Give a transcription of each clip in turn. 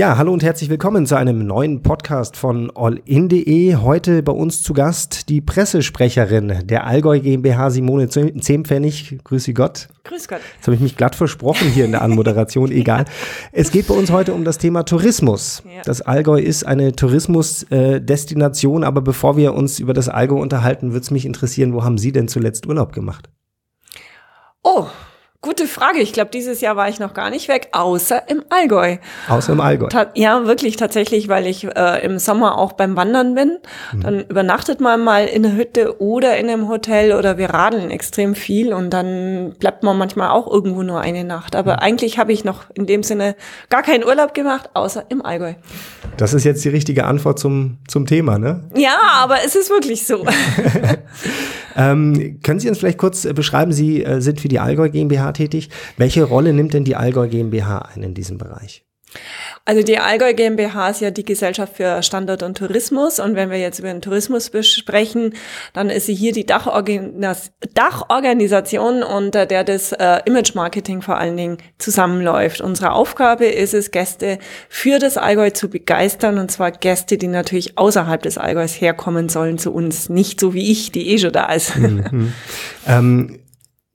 Ja, hallo und herzlich willkommen zu einem neuen Podcast von allin.de. Heute bei uns zu Gast die Pressesprecherin der Allgäu GmbH, Simone Zehmpfennig. Grüße Gott. Grüß Gott. Jetzt habe ich mich glatt versprochen hier in der Anmoderation, egal. Es geht bei uns heute um das Thema Tourismus. Ja. Das Allgäu ist eine Tourismusdestination, aber bevor wir uns über das Allgäu unterhalten, würde es mich interessieren, wo haben Sie denn zuletzt Urlaub gemacht? Oh, Gute Frage. Ich glaube, dieses Jahr war ich noch gar nicht weg, außer im Allgäu. Außer im Allgäu. Ta ja, wirklich tatsächlich, weil ich äh, im Sommer auch beim Wandern bin. Mhm. Dann übernachtet man mal in der Hütte oder in einem Hotel oder wir radeln extrem viel und dann bleibt man manchmal auch irgendwo nur eine Nacht. Aber mhm. eigentlich habe ich noch in dem Sinne gar keinen Urlaub gemacht, außer im Allgäu. Das ist jetzt die richtige Antwort zum, zum Thema, ne? Ja, aber es ist wirklich so. ähm, können Sie uns vielleicht kurz äh, beschreiben, Sie äh, sind für die Allgäu GmbH tätig. Welche Rolle nimmt denn die Allgäu GmbH ein in diesem Bereich? Also die Allgäu GmbH ist ja die Gesellschaft für Standort und Tourismus. Und wenn wir jetzt über den Tourismus besprechen, dann ist sie hier die Dachorganis Dachorganisation, unter der das äh, Image-Marketing vor allen Dingen zusammenläuft. Unsere Aufgabe ist es, Gäste für das Allgäu zu begeistern. Und zwar Gäste, die natürlich außerhalb des Allgäus herkommen sollen zu uns. Nicht so wie ich, die eh schon da ist. Mhm. ähm,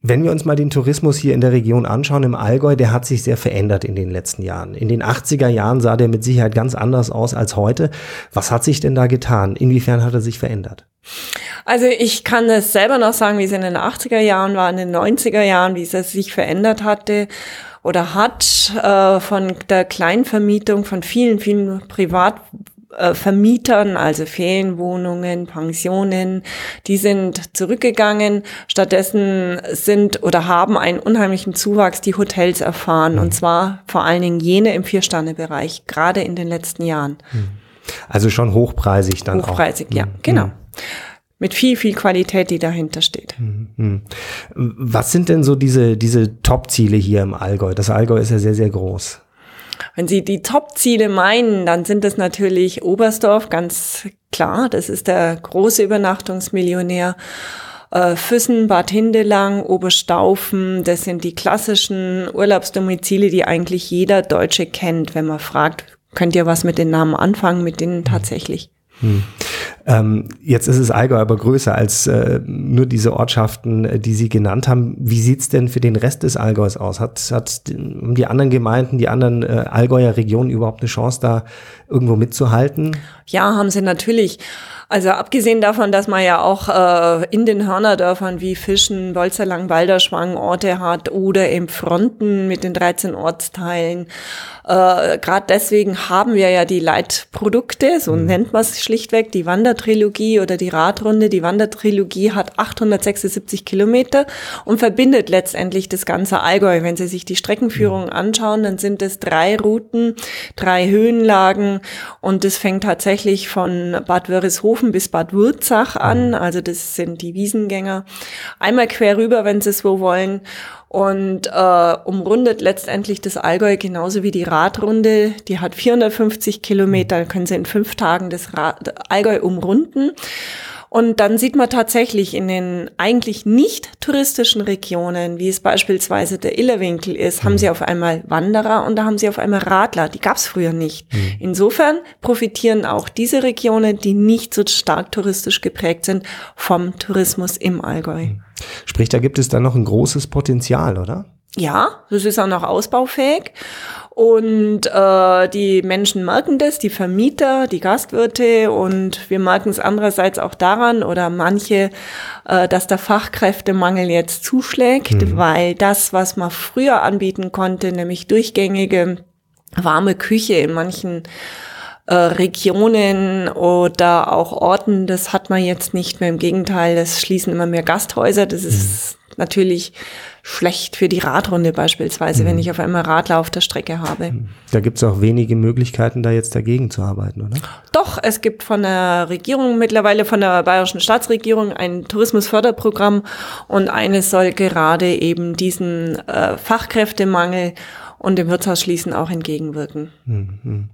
wenn wir uns mal den Tourismus hier in der Region anschauen, im Allgäu, der hat sich sehr verändert in den letzten Jahren. In den 80er Jahren sah der mit Sicherheit ganz anders aus als heute. Was hat sich denn da getan? Inwiefern hat er sich verändert? Also ich kann es selber noch sagen, wie es in den 80er Jahren war, in den 90er Jahren, wie es sich verändert hatte oder hat äh, von der Kleinvermietung von vielen, vielen Privat Vermietern, also Ferienwohnungen, Pensionen, die sind zurückgegangen. Stattdessen sind oder haben einen unheimlichen Zuwachs die Hotels erfahren. Und mhm. zwar vor allen Dingen jene im Viersterne-Bereich, gerade in den letzten Jahren. Mhm. Also schon hochpreisig dann hochpreisig, auch. Hochpreisig, ja, mhm. genau mit viel, viel Qualität, die dahinter steht. Was sind denn so diese, diese Top-Ziele hier im Allgäu? Das Allgäu ist ja sehr, sehr groß. Wenn Sie die Top-Ziele meinen, dann sind es natürlich Oberstdorf, ganz klar. Das ist der große Übernachtungsmillionär. Äh, Füssen, Bad Hindelang, Oberstaufen, das sind die klassischen Urlaubsdomizile, die eigentlich jeder Deutsche kennt, wenn man fragt, könnt ihr was mit den Namen anfangen, mit denen tatsächlich. Hm. Ähm, jetzt ist es Allgäu aber größer als äh, nur diese Ortschaften, äh, die Sie genannt haben. Wie sieht's denn für den Rest des Allgäus aus? Hat, hat die anderen Gemeinden, die anderen äh, Allgäuer Regionen überhaupt eine Chance, da irgendwo mitzuhalten? Ja, haben sie natürlich. Also abgesehen davon, dass man ja auch äh, in den Hörnerdörfern wie Fischen, Wolzerlang, Balderschwang Orte hat oder eben Fronten mit den 13 Ortsteilen. Äh, Gerade deswegen haben wir ja die Leitprodukte, so mhm. nennt man es schlichtweg, die Wandertrilogie oder die Radrunde. Die Wandertrilogie hat 876 Kilometer und verbindet letztendlich das ganze Allgäu. Wenn Sie sich die Streckenführung mhm. anschauen, dann sind es drei Routen, drei Höhenlagen und es fängt tatsächlich von Bad Wörishofen bis Bad Wurzach an. Mhm. Also das sind die Wiesengänger. Einmal quer rüber, wenn Sie es wo wollen und äh, umrundet letztendlich das Allgäu genauso wie die Radrunde. Die hat 450 Kilometer, da können Sie in fünf Tagen das Rad Allgäu umrunden. Und dann sieht man tatsächlich in den eigentlich nicht touristischen Regionen, wie es beispielsweise der Illerwinkel ist, haben sie mhm. auf einmal Wanderer und da haben sie auf einmal Radler. Die gab es früher nicht. Mhm. Insofern profitieren auch diese Regionen, die nicht so stark touristisch geprägt sind, vom Tourismus im Allgäu. Mhm. Sprich, da gibt es dann noch ein großes Potenzial, oder? Ja, das ist auch noch ausbaufähig. Und äh, die Menschen merken das, die Vermieter, die Gastwirte und wir merken es andererseits auch daran oder manche, äh, dass der Fachkräftemangel jetzt zuschlägt, mhm. weil das, was man früher anbieten konnte, nämlich durchgängige warme Küche in manchen äh, Regionen oder auch Orten, das hat man jetzt nicht mehr. Im Gegenteil, das schließen immer mehr Gasthäuser. Das ist mhm. Natürlich schlecht für die Radrunde beispielsweise, mhm. wenn ich auf einmal Radler auf der Strecke habe. Mhm. Da gibt es auch wenige Möglichkeiten, da jetzt dagegen zu arbeiten, oder? Doch, es gibt von der Regierung mittlerweile, von der bayerischen Staatsregierung ein Tourismusförderprogramm und eines soll gerade eben diesen äh, Fachkräftemangel und dem Wirtshausschließen auch entgegenwirken. Mhm.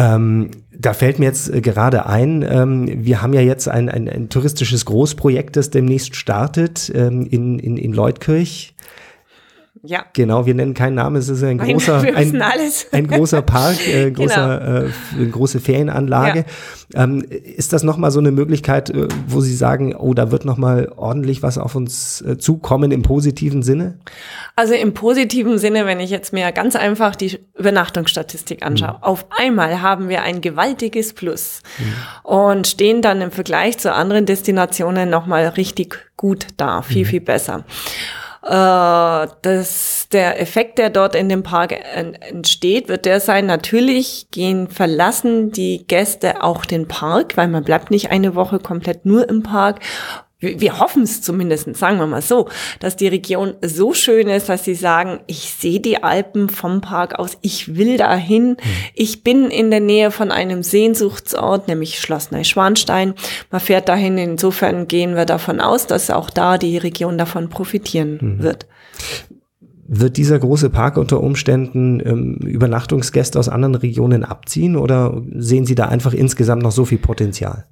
Ähm, da fällt mir jetzt äh, gerade ein, ähm, wir haben ja jetzt ein, ein, ein, touristisches Großprojekt, das demnächst startet ähm, in, in, in Leutkirch. Ja. Genau, wir nennen keinen Namen, es ist ein großer, ein, ein, großer Park, äh, großer, genau. äh, große Ferienanlage. Ja. Ähm, ist das nochmal so eine Möglichkeit, äh, wo Sie sagen, oh, da wird nochmal ordentlich was auf uns äh, zukommen im positiven Sinne? Also im positiven Sinne, wenn ich jetzt mir ganz einfach die Übernachtungsstatistik anschaue. Mhm. Auf einmal haben wir ein gewaltiges Plus mhm. und stehen dann im Vergleich zu anderen Destinationen nochmal richtig gut da, viel, mhm. viel besser äh, das, der Effekt, der dort in dem Park entsteht, wird der sein, natürlich gehen, verlassen die Gäste auch den Park, weil man bleibt nicht eine Woche komplett nur im Park wir hoffen es zumindest, sagen wir mal so, dass die Region so schön ist, dass sie sagen, ich sehe die Alpen vom Park aus, ich will dahin, mhm. ich bin in der Nähe von einem Sehnsuchtsort, nämlich Schloss Neuschwanstein. Man fährt dahin, insofern gehen wir davon aus, dass auch da die Region davon profitieren mhm. wird. Wird dieser große Park unter Umständen ähm, Übernachtungsgäste aus anderen Regionen abziehen oder sehen Sie da einfach insgesamt noch so viel Potenzial?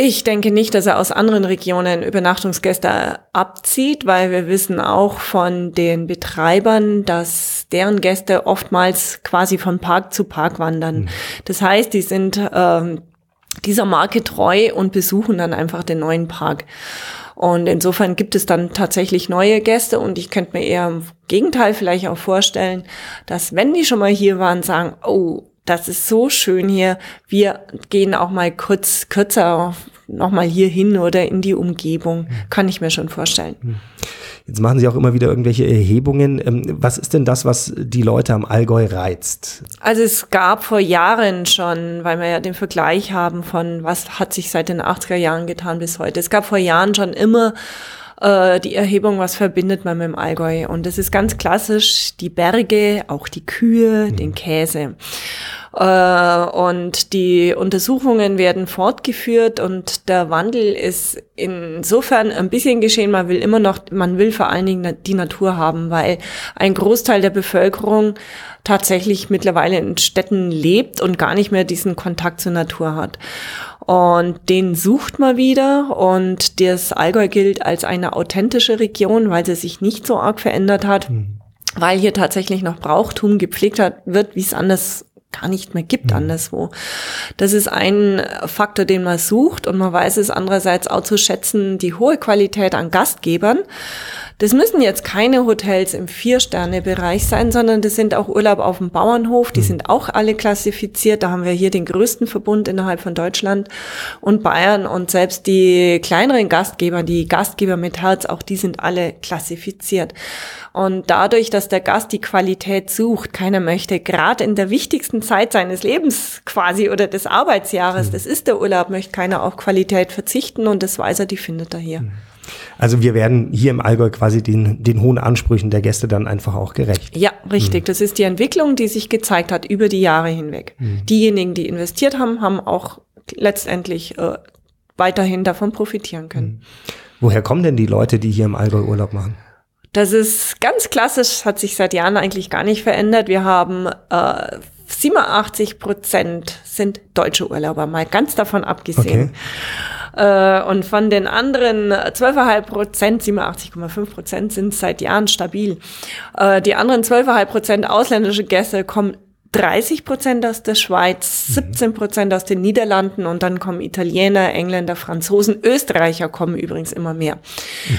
Ich denke nicht, dass er aus anderen Regionen Übernachtungsgäste abzieht, weil wir wissen auch von den Betreibern, dass deren Gäste oftmals quasi von Park zu Park wandern. Mhm. Das heißt, die sind ähm, dieser Marke treu und besuchen dann einfach den neuen Park. Und insofern gibt es dann tatsächlich neue Gäste und ich könnte mir eher im Gegenteil vielleicht auch vorstellen, dass wenn die schon mal hier waren, sagen, oh, das ist so schön hier. Wir gehen auch mal kurz, kürzer nochmal hier hin oder in die Umgebung. Kann ich mir schon vorstellen. Hm. Jetzt machen Sie auch immer wieder irgendwelche Erhebungen. Ähm, was ist denn das, was die Leute am Allgäu reizt? Also es gab vor Jahren schon, weil wir ja den Vergleich haben von, was hat sich seit den 80er Jahren getan bis heute. Es gab vor Jahren schon immer äh, die Erhebung, was verbindet man mit dem Allgäu. Und das ist ganz klassisch die Berge, auch die Kühe, mhm. den Käse. Äh, und die Untersuchungen werden fortgeführt und der Wandel ist insofern ein bisschen geschehen. Man will immer noch, man will vor allen Dingen die Natur haben, weil ein Großteil der Bevölkerung tatsächlich mittlerweile in Städten lebt und gar nicht mehr diesen Kontakt zur Natur hat. Und den sucht man wieder und das Allgäu gilt als eine authentische Region, weil sie sich nicht so arg verändert hat. Mhm weil hier tatsächlich noch Brauchtum gepflegt hat, wird, wie es anders gar nicht mehr gibt mhm. anderswo. Das ist ein Faktor, den man sucht und man weiß es andererseits auch zu schätzen, die hohe Qualität an Gastgebern. Das müssen jetzt keine Hotels im Vier-Sterne-Bereich sein, sondern das sind auch Urlaub auf dem Bauernhof. Die mhm. sind auch alle klassifiziert. Da haben wir hier den größten Verbund innerhalb von Deutschland und Bayern und selbst die kleineren Gastgeber, die Gastgeber mit Herz, auch die sind alle klassifiziert. Und dadurch, dass der Gast die Qualität sucht, keiner möchte, gerade in der wichtigsten Zeit seines Lebens quasi oder des Arbeitsjahres, mhm. das ist der Urlaub, möchte keiner auf Qualität verzichten und das weiß er, die findet er hier. Mhm. Also wir werden hier im Allgäu quasi den, den hohen Ansprüchen der Gäste dann einfach auch gerecht. Ja, richtig. Mhm. Das ist die Entwicklung, die sich gezeigt hat über die Jahre hinweg. Mhm. Diejenigen, die investiert haben, haben auch letztendlich äh, weiterhin davon profitieren können. Mhm. Woher kommen denn die Leute, die hier im Allgäu Urlaub machen? Das ist ganz klassisch, hat sich seit Jahren eigentlich gar nicht verändert. Wir haben äh, 87 Prozent sind deutsche Urlauber, mal ganz davon abgesehen. Okay. Äh, und von den anderen 12,5 Prozent, 87,5 Prozent sind seit Jahren stabil. Äh, die anderen 12,5 Prozent ausländische Gäste kommen 30 Prozent aus der Schweiz, 17 mhm. Prozent aus den Niederlanden und dann kommen Italiener, Engländer, Franzosen, Österreicher kommen übrigens immer mehr.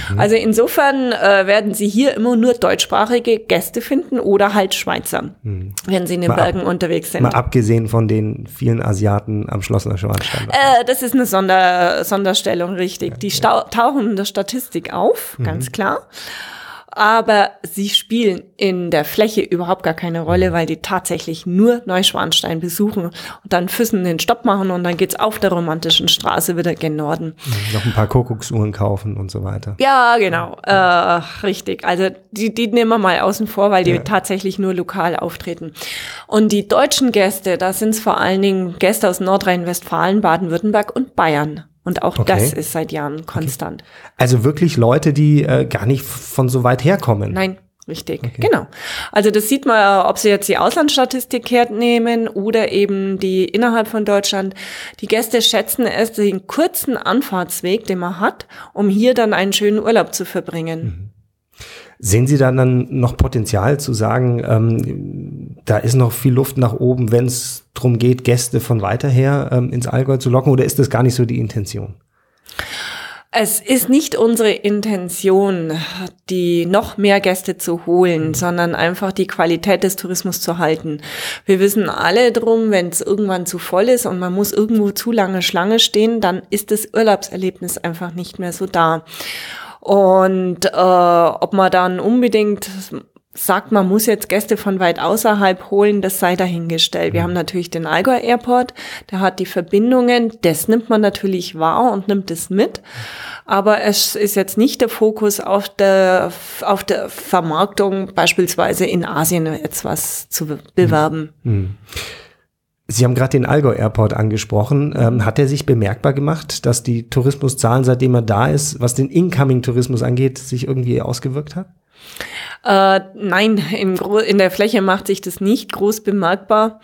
Mhm. Also insofern äh, werden Sie hier immer nur deutschsprachige Gäste finden oder halt Schweizer, mhm. wenn Sie in den mal Bergen ab, unterwegs sind. Mal abgesehen von den vielen Asiaten am Schloss Neuschwanstein. Äh, das ist eine Sonder, Sonderstellung, richtig. Die ja. tauchen in der Statistik auf, ganz mhm. klar aber sie spielen in der Fläche überhaupt gar keine Rolle, weil die tatsächlich nur Neuschwanstein besuchen und dann Füssen den Stopp machen und dann geht's auf der romantischen Straße wieder gen Norden. Mhm, noch ein paar Kuckucksuhren kaufen und so weiter. Ja, genau, äh, richtig. Also die, die nehmen wir mal außen vor, weil die ja. tatsächlich nur lokal auftreten. Und die deutschen Gäste, da sind es vor allen Dingen Gäste aus Nordrhein-Westfalen, Baden-Württemberg und Bayern. Und auch okay. das ist seit Jahren konstant. Okay. Also wirklich Leute, die äh, gar nicht von so weit herkommen. Nein, richtig. Okay. Genau. Also das sieht man, ob Sie jetzt die Auslandsstatistik hernehmen oder eben die innerhalb von Deutschland. Die Gäste schätzen es den kurzen Anfahrtsweg, den man hat, um hier dann einen schönen Urlaub zu verbringen. Mhm. Sehen Sie da dann noch Potenzial zu sagen, ähm, da ist noch viel Luft nach oben, wenn es darum geht, Gäste von weiter her ähm, ins Allgäu zu locken, oder ist das gar nicht so die Intention? Es ist nicht unsere Intention, die noch mehr Gäste zu holen, sondern einfach die Qualität des Tourismus zu halten. Wir wissen alle drum, wenn es irgendwann zu voll ist und man muss irgendwo zu lange Schlange stehen, dann ist das Urlaubserlebnis einfach nicht mehr so da. Und äh, ob man dann unbedingt sagt, man muss jetzt Gäste von weit außerhalb holen, das sei dahingestellt. Wir mhm. haben natürlich den Allgäu Airport, der hat die Verbindungen, das nimmt man natürlich wahr und nimmt es mit. Aber es ist jetzt nicht der Fokus auf der, auf der Vermarktung, beispielsweise in Asien etwas zu bewerben. Mhm. Sie haben gerade den Allgäu Airport angesprochen. Ähm, hat er sich bemerkbar gemacht, dass die Tourismuszahlen, seitdem er da ist, was den Incoming-Tourismus angeht, sich irgendwie ausgewirkt hat? Äh, nein, in, in der Fläche macht sich das nicht groß bemerkbar,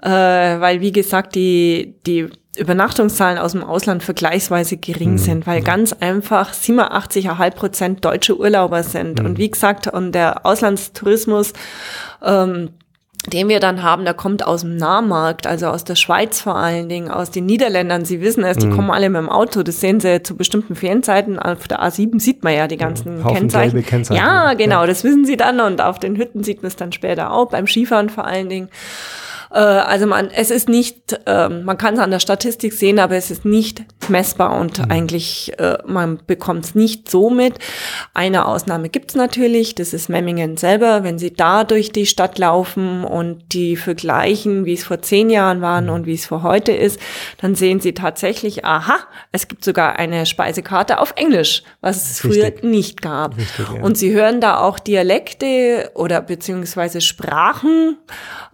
äh, weil wie gesagt die, die Übernachtungszahlen aus dem Ausland vergleichsweise gering mhm. sind, weil ganz einfach 87,5 Prozent deutsche Urlauber sind. Mhm. Und wie gesagt, und der Auslandstourismus ähm, den wir dann haben, der kommt aus dem Nahmarkt, also aus der Schweiz vor allen Dingen, aus den Niederländern. Sie wissen es, die mhm. kommen alle mit dem Auto. Das sehen Sie zu bestimmten Ferienzeiten. Auf der A7 sieht man ja die ganzen ja, Kennzeichen. Kennzeichen. Ja, genau, ja. das wissen Sie dann. Und auf den Hütten sieht man es dann später auch, beim Skifahren vor allen Dingen. Äh, also man, es ist nicht, äh, man kann es an der Statistik sehen, aber es ist nicht messbar und mhm. eigentlich, äh, man bekommt es nicht so mit. Eine Ausnahme gibt es natürlich, das ist Memmingen selber. Wenn Sie da durch die Stadt laufen und die vergleichen, wie es vor zehn Jahren waren mhm. und wie es vor heute ist, dann sehen Sie tatsächlich, aha, es gibt sogar eine Speisekarte auf Englisch, was es Richtig. früher nicht gab. Richtig, ja. Und Sie hören da auch Dialekte oder beziehungsweise Sprachen,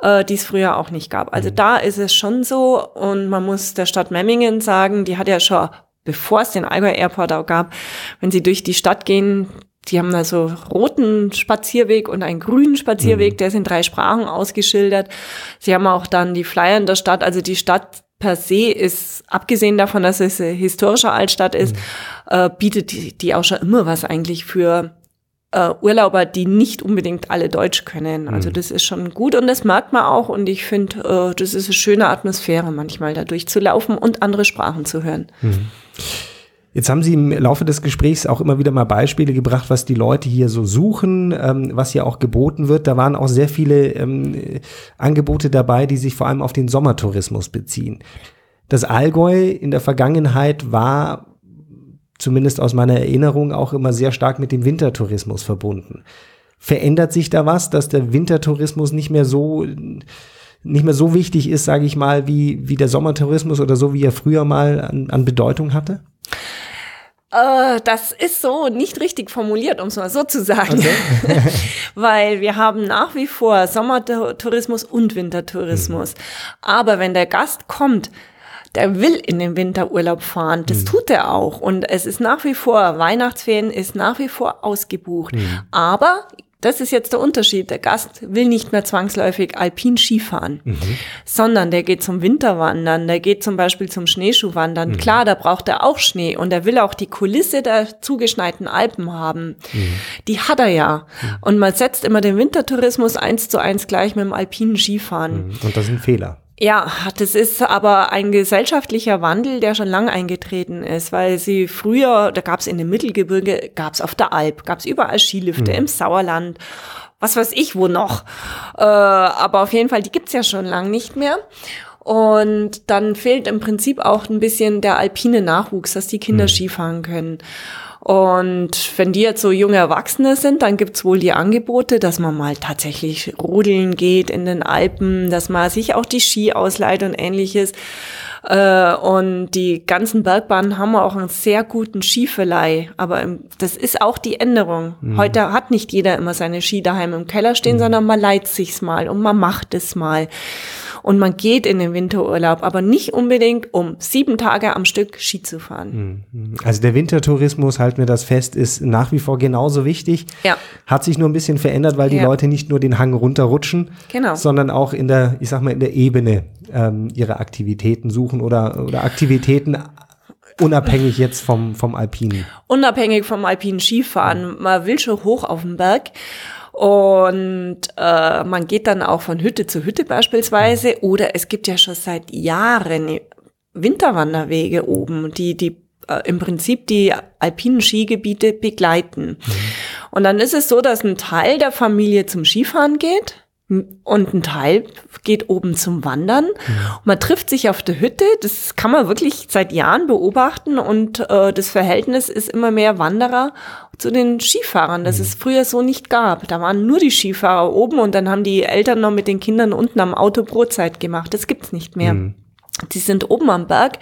äh, die es früher auch nicht gab. Also mhm. da ist es schon so und man muss der Stadt Memmingen sagen, die hat ja schon, bevor es den Allgäu Airport auch gab, wenn sie durch die Stadt gehen, die haben da so roten Spazierweg und einen grünen Spazierweg, mhm. der ist in drei Sprachen ausgeschildert. Sie haben auch dann die Flyer in der Stadt, also die Stadt per se ist, abgesehen davon, dass es eine historische Altstadt ist, mhm. äh, bietet die, die auch schon immer was eigentlich für äh, Urlauber, die nicht unbedingt alle Deutsch können. Also mhm. das ist schon gut und das merkt man auch und ich finde, äh, das ist eine schöne Atmosphäre manchmal da durchzulaufen und andere Sprachen zu hören. Mhm. Jetzt haben Sie im Laufe des Gesprächs auch immer wieder mal Beispiele gebracht, was die Leute hier so suchen, ähm, was hier auch geboten wird. Da waren auch sehr viele ähm, Angebote dabei, die sich vor allem auf den Sommertourismus beziehen. Das Allgäu in der Vergangenheit war zumindest aus meiner Erinnerung auch immer sehr stark mit dem Wintertourismus verbunden. Verändert sich da was, dass der Wintertourismus nicht mehr so nicht mehr so wichtig ist, sage ich mal, wie, wie der Sommertourismus oder so, wie er früher mal an, an Bedeutung hatte? Äh, das ist so nicht richtig formuliert, um es mal so zu sagen. Okay. Weil wir haben nach wie vor Sommertourismus und Wintertourismus. Mhm. Aber wenn der Gast kommt, der will in den Winterurlaub fahren. Das mhm. tut er auch. Und es ist nach wie vor, Weihnachtsferien ist nach wie vor ausgebucht. Mhm. Aber das ist jetzt der Unterschied. Der Gast will nicht mehr zwangsläufig alpin Skifahren, mhm. sondern der geht zum Winterwandern, der geht zum Beispiel zum Schneeschuhwandern. Mhm. Klar, da braucht er auch Schnee und er will auch die Kulisse der zugeschneiten Alpen haben. Mhm. Die hat er ja. Mhm. Und man setzt immer den Wintertourismus eins zu eins gleich mit dem alpinen Skifahren. Mhm. Und das ist ein Fehler. Ja, das ist aber ein gesellschaftlicher Wandel, der schon lang eingetreten ist, weil sie früher, da gab es in dem Mittelgebirge, gab es auf der Alp, gab es überall Skilifte, mhm. im Sauerland, was weiß ich wo noch. Äh, aber auf jeden Fall, die gibt's ja schon lang nicht mehr. Und dann fehlt im Prinzip auch ein bisschen der alpine Nachwuchs, dass die Kinder mhm. Skifahren können. Und wenn die jetzt so junge Erwachsene sind, dann gibt's wohl die Angebote, dass man mal tatsächlich rodeln geht in den Alpen, dass man sich auch die Ski ausleiht und ähnliches. Äh, und die ganzen Bergbahnen haben auch einen sehr guten Skiverleih. Aber das ist auch die Änderung. Mhm. Heute hat nicht jeder immer seine Ski daheim im Keller stehen, mhm. sondern man leiht sich's mal und man macht es mal und man geht in den Winterurlaub, aber nicht unbedingt, um sieben Tage am Stück Ski zu fahren. Mhm. Also der Wintertourismus, halten wir das fest, ist nach wie vor genauso wichtig. Ja. Hat sich nur ein bisschen verändert, weil die ja. Leute nicht nur den Hang runterrutschen, genau. sondern auch in der, ich sag mal, in der Ebene ähm, ihre Aktivitäten suchen oder, oder Aktivitäten Unabhängig jetzt vom, vom Alpinen. Unabhängig vom alpinen Skifahren. Man will schon hoch auf den Berg. Und äh, man geht dann auch von Hütte zu Hütte beispielsweise. Oder es gibt ja schon seit Jahren Winterwanderwege oben, die, die äh, im Prinzip die alpinen Skigebiete begleiten. Mhm. Und dann ist es so, dass ein Teil der Familie zum Skifahren geht und ein Teil geht oben zum Wandern. Mhm. man trifft sich auf der Hütte. Das kann man wirklich seit Jahren beobachten. Und äh, das Verhältnis ist immer mehr Wanderer zu den Skifahrern, das mhm. es früher so nicht gab. Da waren nur die Skifahrer oben und dann haben die Eltern noch mit den Kindern unten am Auto Brotzeit gemacht. Das gibt's nicht mehr. Mhm. Die sind oben am Berg,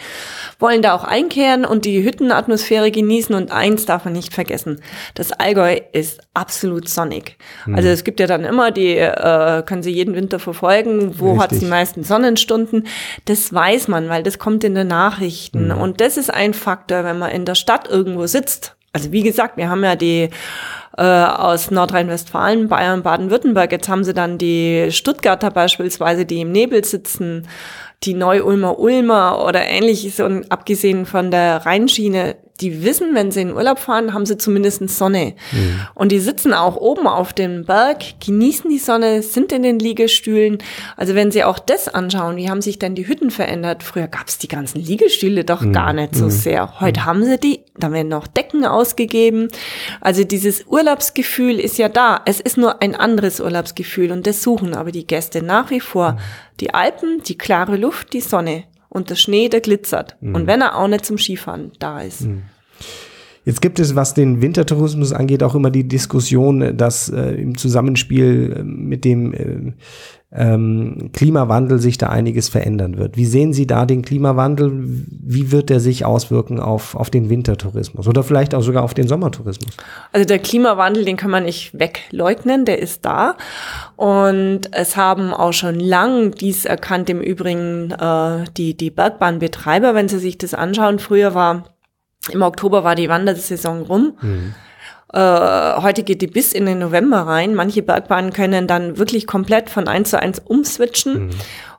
wollen da auch einkehren und die Hüttenatmosphäre genießen. Und eins darf man nicht vergessen, das Allgäu ist absolut sonnig. Mhm. Also es gibt ja dann immer die, äh, können Sie jeden Winter verfolgen, wo hat es die meisten Sonnenstunden. Das weiß man, weil das kommt in den Nachrichten. Mhm. Und das ist ein Faktor, wenn man in der Stadt irgendwo sitzt. Also wie gesagt, wir haben ja die äh, aus Nordrhein-Westfalen, Bayern, Baden-Württemberg. Jetzt haben sie dann die Stuttgarter beispielsweise, die im Nebel sitzen die Neu-Ulmer Ulmer oder ähnliches und abgesehen von der Rheinschiene, die wissen, wenn sie in Urlaub fahren, haben sie zumindest Sonne. Mhm. Und die sitzen auch oben auf dem Berg, genießen die Sonne, sind in den Liegestühlen. Also wenn sie auch das anschauen, wie haben sich denn die Hütten verändert? Früher gab es die ganzen Liegestühle doch mhm. gar nicht so mhm. sehr. Heute mhm. haben sie die, da werden noch Decken ausgegeben. Also dieses Urlaubsgefühl ist ja da. Es ist nur ein anderes Urlaubsgefühl und das suchen aber die Gäste nach wie vor. Mhm. Die Alpen, die klare Luft, die Sonne und der Schnee, der glitzert. Mhm. Und wenn er auch nicht zum Skifahren da ist. Mhm. Jetzt gibt es, was den Wintertourismus angeht, auch immer die Diskussion, dass äh, im Zusammenspiel äh, mit dem äh, ähm, Klimawandel sich da einiges verändern wird. Wie sehen Sie da den Klimawandel? Wie wird der sich auswirken auf, auf den Wintertourismus oder vielleicht auch sogar auf den Sommertourismus? Also der Klimawandel, den kann man nicht wegleugnen, der ist da. Und es haben auch schon lang dies erkannt, im Übrigen äh, die, die Bergbahnbetreiber, wenn Sie sich das anschauen. Früher war, im Oktober war die Wandersaison rum. Mhm. Äh, heute geht die bis in den November rein. Manche Bergbahnen können dann wirklich komplett von eins zu eins umswitchen, mhm.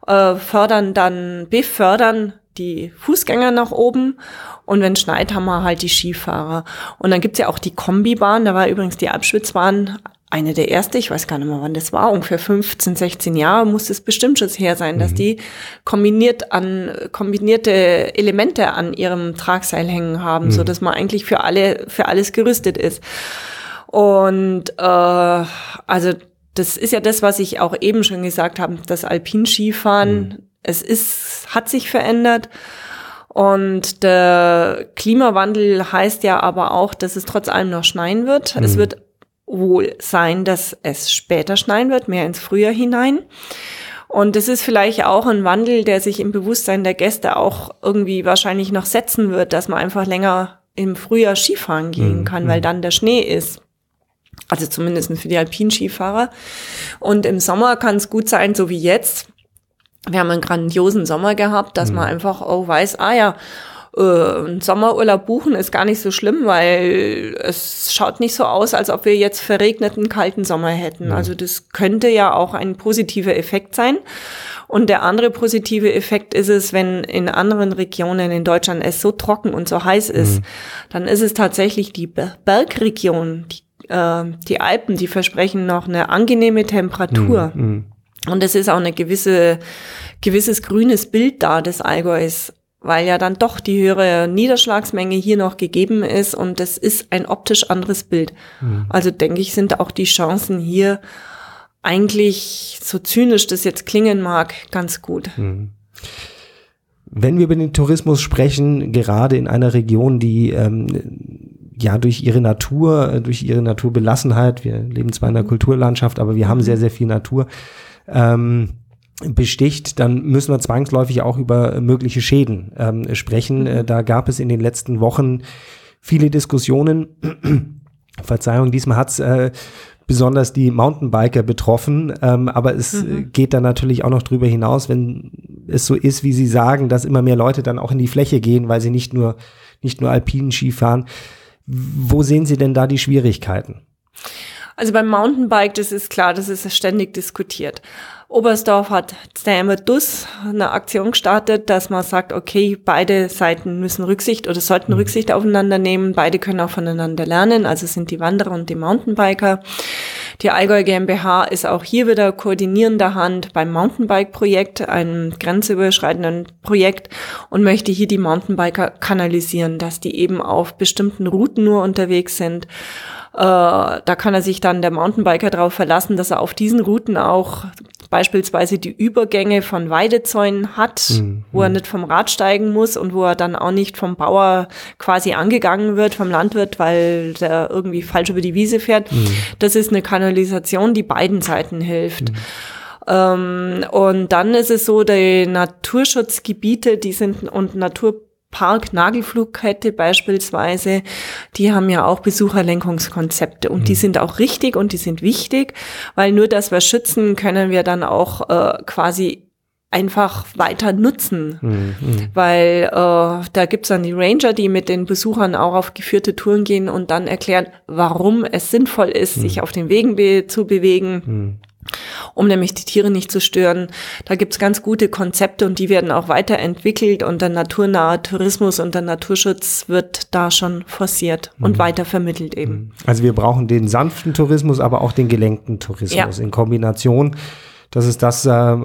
äh, fördern dann, befördern die Fußgänger nach oben und wenn schneit, haben wir halt die Skifahrer. Und dann gibt's ja auch die Kombibahn, da war übrigens die Abschwitzbahn eine der erste, ich weiß gar nicht mehr, wann das war, ungefähr 15, 16 Jahre muss es bestimmt schon her sein, mhm. dass die kombiniert an, kombinierte Elemente an ihrem Tragseil hängen haben, mhm. so dass man eigentlich für alle, für alles gerüstet ist. Und äh, also das ist ja das, was ich auch eben schon gesagt habe, das Alpinskifahren, mhm. es ist, hat sich verändert. Und der Klimawandel heißt ja aber auch, dass es trotz allem noch schneien wird. Es mhm. wird wohl sein, dass es später schneien wird, mehr ins Frühjahr hinein. Und es ist vielleicht auch ein Wandel, der sich im Bewusstsein der Gäste auch irgendwie wahrscheinlich noch setzen wird, dass man einfach länger im Frühjahr Skifahren gehen mhm. kann, weil mhm. dann der Schnee ist. Also zumindest für die Alpinskifahrer. Und im Sommer kann es gut sein, so wie jetzt. Wir haben einen grandiosen Sommer gehabt, dass mhm. man einfach auch weiß, ah ja, äh, einen Sommerurlaub buchen ist gar nicht so schlimm, weil es schaut nicht so aus, als ob wir jetzt verregneten kalten Sommer hätten. Ja. Also das könnte ja auch ein positiver Effekt sein. Und der andere positive Effekt ist es, wenn in anderen Regionen in Deutschland es so trocken und so heiß ist, mhm. dann ist es tatsächlich die Bergregion, die, äh, die Alpen, die versprechen noch eine angenehme Temperatur. Mhm. mhm. Und es ist auch eine gewisse, gewisses grünes Bild da des Allgäus weil ja dann doch die höhere Niederschlagsmenge hier noch gegeben ist und es ist ein optisch anderes Bild. Mhm. Also denke ich, sind auch die Chancen hier eigentlich, so zynisch das jetzt klingen mag, ganz gut. Mhm. Wenn wir über den Tourismus sprechen, gerade in einer Region, die ähm, ja durch ihre Natur, durch ihre Naturbelassenheit, wir leben zwar in einer mhm. Kulturlandschaft, aber wir haben sehr, sehr viel Natur, ähm, besticht, dann müssen wir zwangsläufig auch über mögliche Schäden ähm, sprechen. Mhm. Äh, da gab es in den letzten Wochen viele Diskussionen. Verzeihung, diesmal hat's äh, besonders die Mountainbiker betroffen, ähm, aber es äh, mhm. geht dann natürlich auch noch drüber hinaus, wenn es so ist, wie Sie sagen, dass immer mehr Leute dann auch in die Fläche gehen, weil sie nicht nur nicht nur alpinen Ski fahren. Wo sehen Sie denn da die Schwierigkeiten? Also beim Mountainbike, das ist klar, das ist ständig diskutiert Oberstdorf hat der Dus eine Aktion gestartet, dass man sagt, okay, beide Seiten müssen Rücksicht oder sollten mhm. Rücksicht aufeinander nehmen. Beide können auch voneinander lernen. Also sind die Wanderer und die Mountainbiker. Die Allgäu GmbH ist auch hier wieder koordinierender Hand beim Mountainbike-Projekt, einem grenzüberschreitenden Projekt und möchte hier die Mountainbiker kanalisieren, dass die eben auf bestimmten Routen nur unterwegs sind. Äh, da kann er sich dann der Mountainbiker darauf verlassen, dass er auf diesen Routen auch beispielsweise die Übergänge von Weidezäunen hat, mhm. wo er nicht vom Rad steigen muss und wo er dann auch nicht vom Bauer quasi angegangen wird, vom Landwirt, weil der irgendwie falsch über die Wiese fährt. Mhm. Das ist eine Kanalisation, die beiden Seiten hilft. Mhm. Ähm, und dann ist es so, die Naturschutzgebiete, die sind und Natur Park Nagelflugkette beispielsweise, die haben ja auch Besucherlenkungskonzepte und mhm. die sind auch richtig und die sind wichtig, weil nur dass wir schützen, können wir dann auch äh, quasi einfach weiter nutzen, mhm. mhm. weil äh, da gibt's dann die Ranger, die mit den Besuchern auch auf geführte Touren gehen und dann erklären, warum es sinnvoll ist, mhm. sich auf den Wegen be zu bewegen. Um nämlich die Tiere nicht zu stören. Da gibt's ganz gute Konzepte und die werden auch weiterentwickelt und der naturnahe Tourismus und der Naturschutz wird da schon forciert mhm. und weiter vermittelt eben. Mhm. Also wir brauchen den sanften Tourismus, aber auch den gelenkten Tourismus ja. in Kombination. Das ist das, äh,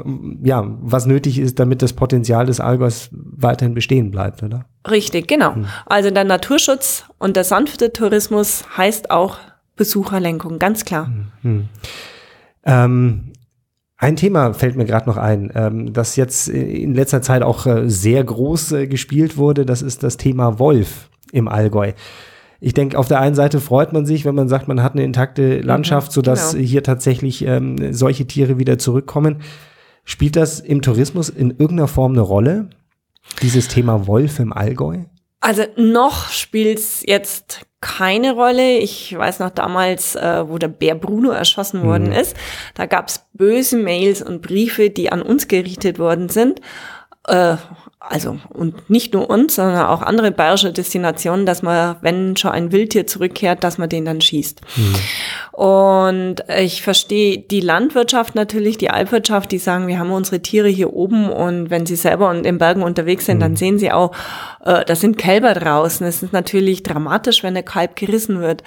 ja, was nötig ist, damit das Potenzial des Allgäus weiterhin bestehen bleibt, oder? Richtig, genau. Mhm. Also der Naturschutz und der sanfte Tourismus heißt auch Besucherlenkung, ganz klar. Mhm. Ähm, ein Thema fällt mir gerade noch ein, ähm, das jetzt in letzter Zeit auch äh, sehr groß äh, gespielt wurde. Das ist das Thema Wolf im Allgäu. Ich denke, auf der einen Seite freut man sich, wenn man sagt, man hat eine intakte mhm, Landschaft, mhm, sodass genau. hier tatsächlich ähm, solche Tiere wieder zurückkommen. Spielt das im Tourismus in irgendeiner Form eine Rolle? Dieses Thema Wolf im Allgäu? Also noch spielt's jetzt keine Rolle. Ich weiß noch damals, äh, wo der Bär Bruno erschossen mhm. worden ist, da gab's böse Mails und Briefe, die an uns gerichtet worden sind. Äh, also und nicht nur uns, sondern auch andere bayerische Destinationen, dass man, wenn schon ein Wildtier zurückkehrt, dass man den dann schießt. Mhm. Und ich verstehe die Landwirtschaft natürlich, die Alpwirtschaft, die sagen, wir haben unsere Tiere hier oben und wenn sie selber in den Bergen unterwegs sind, mhm. dann sehen sie auch, äh, da sind Kälber draußen. Es ist natürlich dramatisch, wenn der Kalb gerissen wird.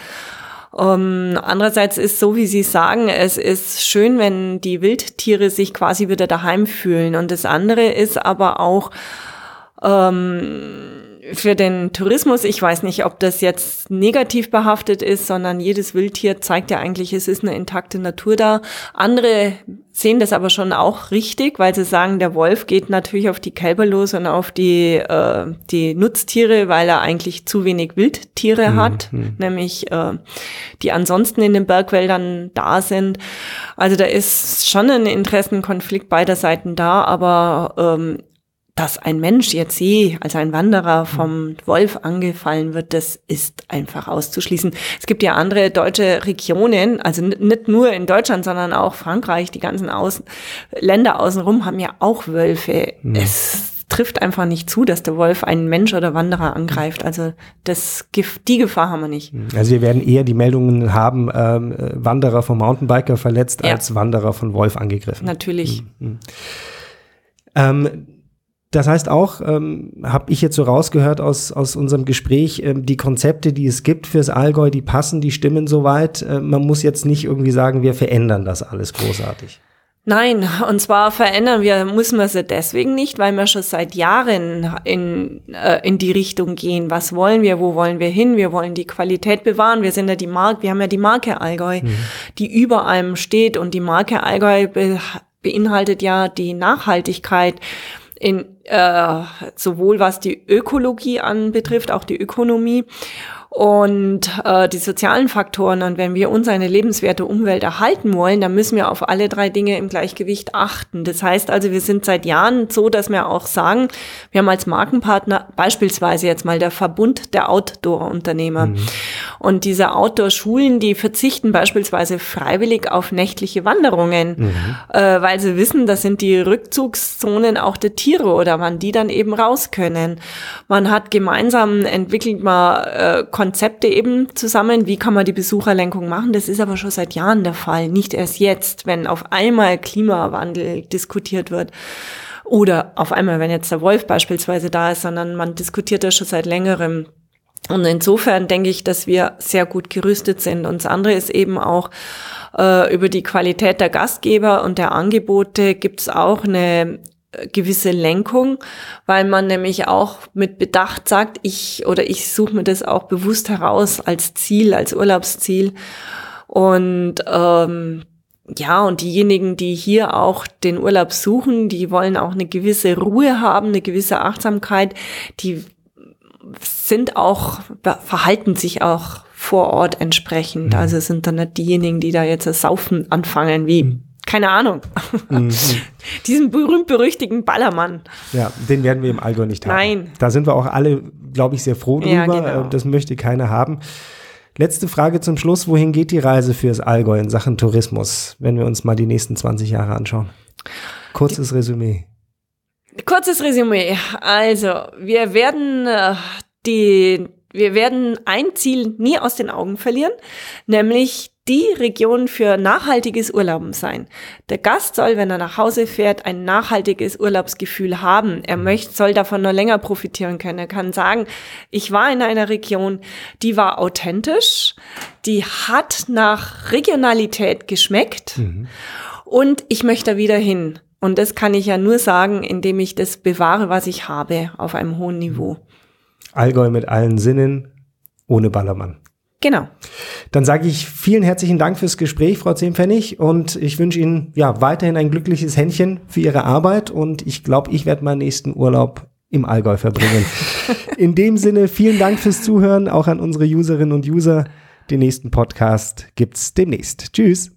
Um, ähm, andererseits ist so, wie Sie sagen, es ist schön, wenn die Wildtiere sich quasi wieder daheim fühlen. Und das andere ist aber auch, ähm, für den Tourismus, ich weiß nicht, ob das jetzt negativ behaftet ist, sondern jedes Wildtier zeigt ja eigentlich, es ist eine intakte Natur da. Andere sehen das aber schon auch richtig, weil sie sagen, der Wolf geht natürlich auf die Kälber los und auf die, äh, die Nutztiere, weil er eigentlich zu wenig Wildtiere mhm. hat, mhm. nämlich äh, die ansonsten in den Bergwäldern da sind. Also da ist schon ein Interessenkonflikt beider Seiten da, aber ähm, dass ein Mensch jetzt je als ein Wanderer vom Wolf angefallen wird, das ist einfach auszuschließen. Es gibt ja andere deutsche Regionen, also nicht nur in Deutschland, sondern auch Frankreich, die ganzen Außen Länder außenrum haben ja auch Wölfe. Mhm. Es trifft einfach nicht zu, dass der Wolf einen Mensch oder Wanderer angreift. Also das, die Gefahr haben wir nicht. Also wir werden eher die Meldungen haben, ähm, Wanderer vom Mountainbiker verletzt ja. als Wanderer von Wolf angegriffen. Natürlich. Mhm. Ähm, das heißt auch, ähm, habe ich jetzt so rausgehört aus, aus unserem Gespräch, ähm, die Konzepte, die es gibt fürs Allgäu, die passen, die stimmen soweit. Äh, man muss jetzt nicht irgendwie sagen, wir verändern das alles großartig. Nein, und zwar verändern wir, müssen wir sie deswegen nicht, weil wir schon seit Jahren in, äh, in die Richtung gehen. Was wollen wir? Wo wollen wir hin? Wir wollen die Qualität bewahren. Wir sind ja die Marke, wir haben ja die Marke Allgäu, mhm. die über allem steht und die Marke Allgäu be beinhaltet ja die Nachhaltigkeit in äh, sowohl was die Ökologie anbetrifft, auch die Ökonomie und äh, die sozialen Faktoren. Und wenn wir uns eine lebenswerte Umwelt erhalten wollen, dann müssen wir auf alle drei Dinge im Gleichgewicht achten. Das heißt also, wir sind seit Jahren so, dass wir auch sagen, wir haben als Markenpartner beispielsweise jetzt mal der Verbund der Outdoor-Unternehmer. Mhm. Und diese Outdoor-Schulen, die verzichten beispielsweise freiwillig auf nächtliche Wanderungen, mhm. äh, weil sie wissen, das sind die Rückzugszonen auch der Tiere oder wann die dann eben raus können. Man hat gemeinsam entwickelt mal äh, Konzepte eben zusammen, wie kann man die Besucherlenkung machen. Das ist aber schon seit Jahren der Fall, nicht erst jetzt, wenn auf einmal Klimawandel diskutiert wird. Oder auf einmal, wenn jetzt der Wolf beispielsweise da ist, sondern man diskutiert das schon seit längerem. Und insofern denke ich, dass wir sehr gut gerüstet sind. Und das andere ist eben auch äh, über die Qualität der Gastgeber und der Angebote gibt es auch eine gewisse Lenkung, weil man nämlich auch mit Bedacht sagt, ich oder ich suche mir das auch bewusst heraus als Ziel, als Urlaubsziel. Und ähm, ja, und diejenigen, die hier auch den Urlaub suchen, die wollen auch eine gewisse Ruhe haben, eine gewisse Achtsamkeit, die sind auch, verhalten sich auch vor Ort entsprechend. Mhm. Also sind dann nicht diejenigen, die da jetzt das Saufen anfangen, wie, mhm. Keine Ahnung, mhm. diesen berühmt-berüchtigten Ballermann. Ja, den werden wir im Allgäu nicht haben. Nein. Da sind wir auch alle, glaube ich, sehr froh drüber. Ja, genau. Das möchte keiner haben. Letzte Frage zum Schluss. Wohin geht die Reise fürs Allgäu in Sachen Tourismus, wenn wir uns mal die nächsten 20 Jahre anschauen? Kurzes Resümee. Kurzes Resümee. Also, wir werden äh, die, wir werden ein Ziel nie aus den Augen verlieren, nämlich die Region für nachhaltiges Urlauben sein. Der Gast soll, wenn er nach Hause fährt, ein nachhaltiges Urlaubsgefühl haben. Er möchte, soll davon noch länger profitieren können. Er kann sagen, ich war in einer Region, die war authentisch, die hat nach Regionalität geschmeckt mhm. und ich möchte da wieder hin. Und das kann ich ja nur sagen, indem ich das bewahre, was ich habe, auf einem hohen Niveau. Allgäu mit allen Sinnen, ohne Ballermann. Genau. Dann sage ich vielen herzlichen Dank fürs Gespräch, Frau Zehnpfennig, und ich wünsche Ihnen ja weiterhin ein glückliches Händchen für Ihre Arbeit und ich glaube, ich werde meinen nächsten Urlaub im Allgäu verbringen. In dem Sinne, vielen Dank fürs Zuhören, auch an unsere Userinnen und User. Den nächsten Podcast gibt's demnächst. Tschüss.